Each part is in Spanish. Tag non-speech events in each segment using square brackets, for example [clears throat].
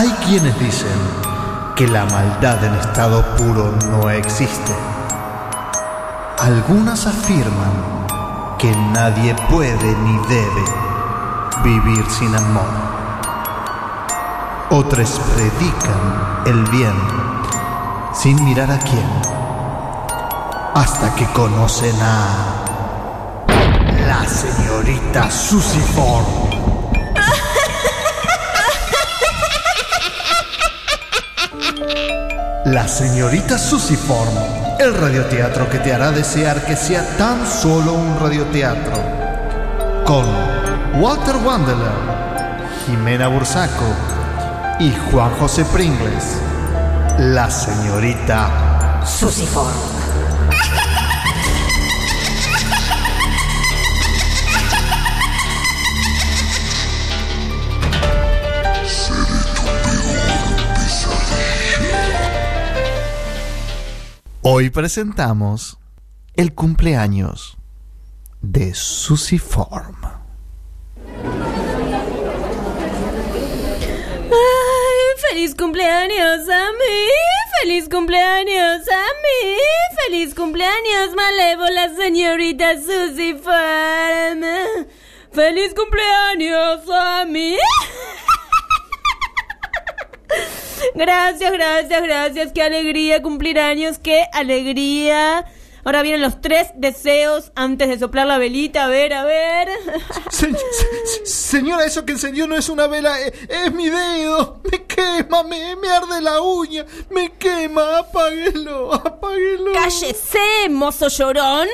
Hay quienes dicen que la maldad en estado puro no existe. Algunas afirman que nadie puede ni debe vivir sin amor. Otros predican el bien sin mirar a quién, hasta que conocen a la señorita Susie Ford. La señorita Susiform, el radioteatro que te hará desear que sea tan solo un radioteatro. Con Walter Wandeler, Jimena Bursaco y Juan José Pringles. La señorita Susiform. Hoy presentamos el cumpleaños de Susie Form. Ay, feliz cumpleaños a mí, feliz cumpleaños a mí, feliz cumpleaños malévola señorita Susie Form. Feliz cumpleaños a mí. Gracias, gracias, gracias. Qué alegría cumplir años, qué alegría. Ahora vienen los tres deseos antes de soplar la velita. A ver, a ver. [laughs] Se- se- señora, eso que encendió no es una vela, eh, es, mi dedo. Me quema, me, me arde la uña, me quema. Apáguelo, apáguelo. Cállese, mozo llorón.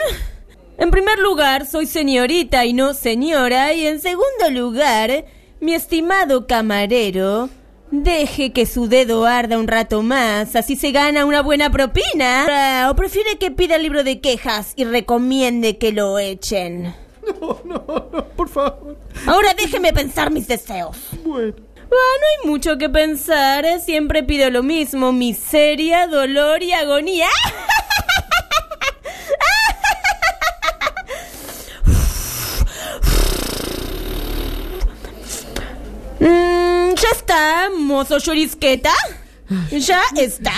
En primer lugar, soy señorita y no señora. Y en segundo lugar, mi estimado camarero, deje que su dedo arda un rato más, así se gana una buena propina. ¿O prefiere que pida el libro de quejas y recomiende que lo echen? [laughs] No, no, no, por favor. Ahora déjeme pensar mis deseos. Bueno. Ah, no hay mucho que pensar, siempre pido lo mismo, miseria, dolor y agonía. [laughs] mozo llorisqueta. Ya está.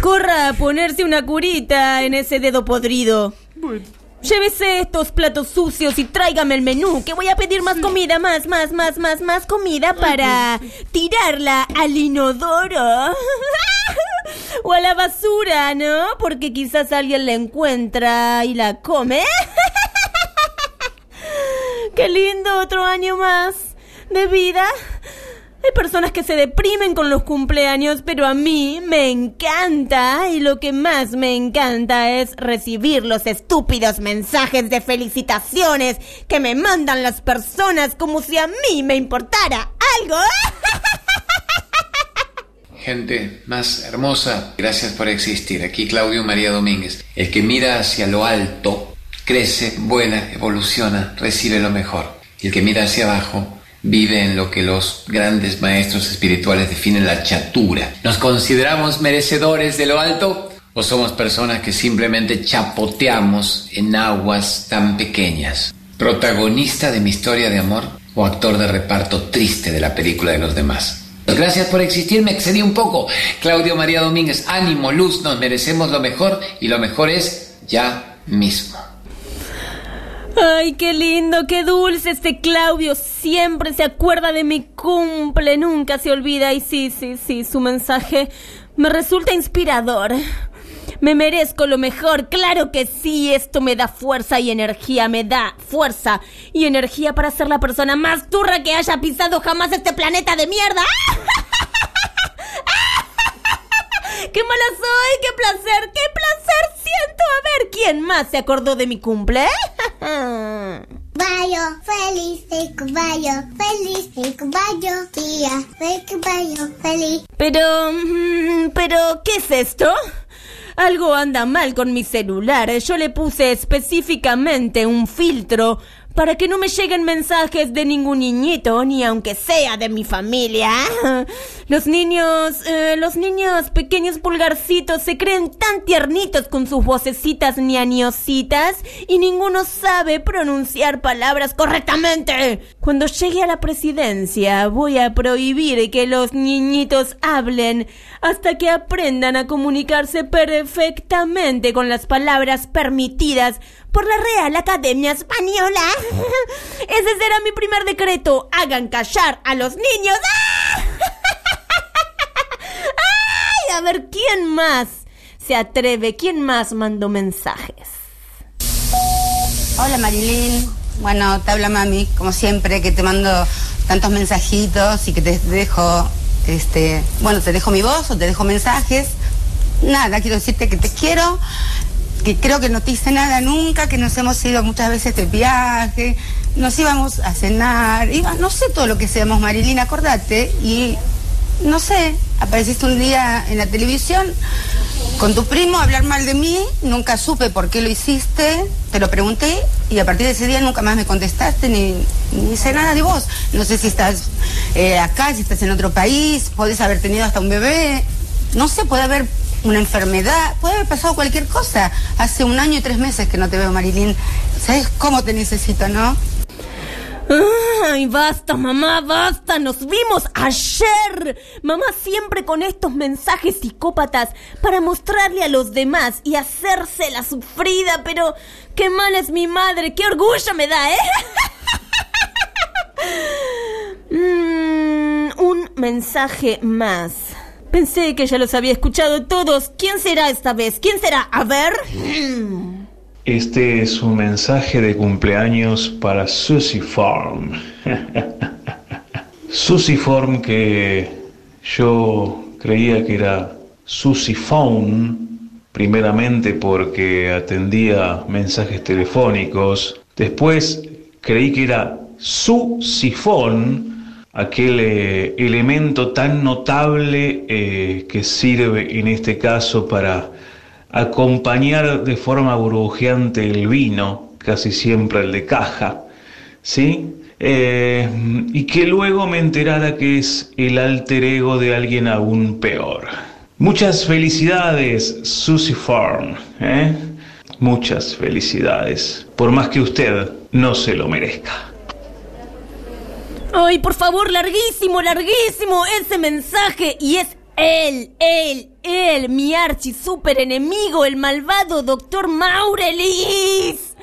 Corra a ponerse una curita en ese dedo podrido. Bueno. Llévese estos platos sucios y tráigame el menú, que voy a pedir más comida, más, más, más, más, más comida para tirarla al inodoro. [laughs] o a la basura, ¿no? Porque quizás alguien la encuentra y la come. [laughs] Qué lindo, otro año más de vida. Hay personas que se deprimen con los cumpleaños, pero a mí me encanta y lo que más me encanta es recibir los estúpidos mensajes de felicitaciones que me mandan las personas como si a mí me importara algo. Gente más hermosa, gracias por existir. Aquí Claudio María Domínguez. El que mira hacia lo alto, crece, vuela, evoluciona, recibe lo mejor. Y el que mira hacia abajo, vive en lo que los grandes maestros espirituales definen la chatura. ¿Nos consideramos merecedores de lo alto? ¿O somos personas que simplemente chapoteamos en aguas tan pequeñas? ¿Protagonista de mi historia de amor o actor de reparto triste de la película de los demás? Gracias por existir, me excedí un poco. Claudio María Domínguez, ánimo, luz, nos merecemos lo mejor y lo mejor es ya mismo. Ay, qué lindo, qué dulce este Claudio. Siempre se acuerda de mi cumple, nunca se olvida. Y sí, sí, sí, su mensaje me resulta inspirador. Me merezco lo mejor, claro que sí, esto me da fuerza y energía, me da fuerza y energía para ser la persona más turra que haya pisado jamás este planeta de mierda. [laughs] ¡Qué mala soy! ¡Qué placer! ¡Qué placer siento! A ver, ¿quién más se acordó de mi cumple? Caballo, feliz el caballo, feliz el caballo, día, el caballo, feliz. Pero... mm, pero, ¿qué es esto? Algo anda mal con mi celular. Yo le puse específicamente un filtro para que no me lleguen mensajes de ningún niñito, ni aunque sea de mi familia. [laughs] Los niños, eh, los niños pequeños pulgarcitos se creen tan tiernitos con sus vocecitas ñañositas y ninguno sabe pronunciar palabras correctamente. Cuando llegue a la presidencia voy a prohibir que los niñitos hablen hasta que aprendan a comunicarse perfectamente con las palabras permitidas por la Real Academia Española. [laughs] Ese será mi primer decreto. Hagan callar a los niños. [laughs] ¡Ay! A ver, ¿quién más se atreve? ¿Quién más mandó mensajes? Hola Marilyn. Bueno, te habla mami, como siempre, que te mando tantos mensajitos y que te dejo, este, bueno, te dejo mi voz o te dejo mensajes. Nada, quiero decirte que te quiero, que creo que no te hice nada nunca, que nos hemos ido muchas veces de viaje, nos íbamos a cenar, no sé todo lo que seamos, Marilyn, acordate, y no sé, apareciste un día en la televisión con tu primo a hablar mal de mí, nunca supe por qué lo hiciste, te lo pregunté y a partir de ese día nunca más me contestaste ni, ni sé nada de vos. No sé si estás eh, acá, si estás en otro país, podés haber tenido hasta un bebé, no sé, puede haber una enfermedad, puede haber pasado cualquier cosa. Hace un año y tres meses que no te veo, Marilyn. ¿Sabes cómo te necesito, no? Ay, basta, mamá, basta. Nos vimos ayer. Mamá siempre con estos mensajes psicópatas para mostrarle a los demás y hacerse la sufrida, pero qué mal es mi madre, qué orgullo me da, ¿eh? [laughs] Mm, un mensaje más. Pensé que ya los había escuchado todos. ¿Quién será esta vez? ¿Quién será? A ver. [clears throat] Este es un mensaje de cumpleaños para Susie Farm. [laughs] Susie que yo creía que era Susie primeramente porque atendía mensajes telefónicos. Después creí que era su sifón, aquel eh, elemento tan notable eh, que sirve en este caso para acompañar de forma burbujeante el vino, casi siempre el de caja, ¿sí? Eh, y que luego me enterara que es el alter ego de alguien aún peor. Muchas felicidades, Susie Farm. Muchas felicidades, por más que usted no se lo merezca. Ay, por favor, larguísimo, larguísimo ese mensaje. Y es él, él, él, mi archi super enemigo, el malvado doctor Maurelis.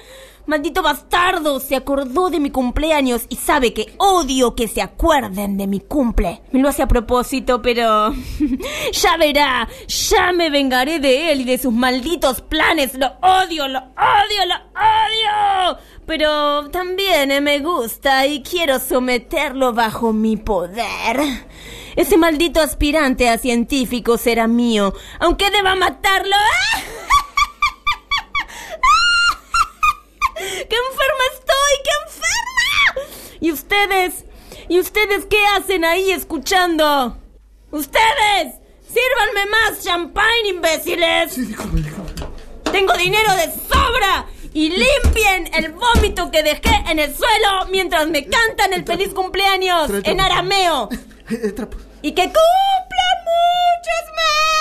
Maldito bastardo, se acordó de mi cumpleaños y sabe que odio que se acuerden de mi cumple. Me lo hace a propósito, pero... [laughs] ya verá, ya me vengaré de él y de sus malditos planes. Lo odio, lo odio, lo odio. Pero también eh, me gusta y quiero someterlo bajo mi poder. Ese maldito aspirante a científico será mío, aunque deba matarlo. [laughs] ¡Qué enferma estoy! ¡Qué enferma! ¿Y ustedes? ¿Y ustedes qué hacen ahí escuchando? ¡Ustedes! ¡Sírvanme más champán, imbéciles! Tengo dinero de sobra y limpien el vómito que dejé en el suelo mientras me cantan el feliz cumpleaños en arameo. Y que cumplan muchos más.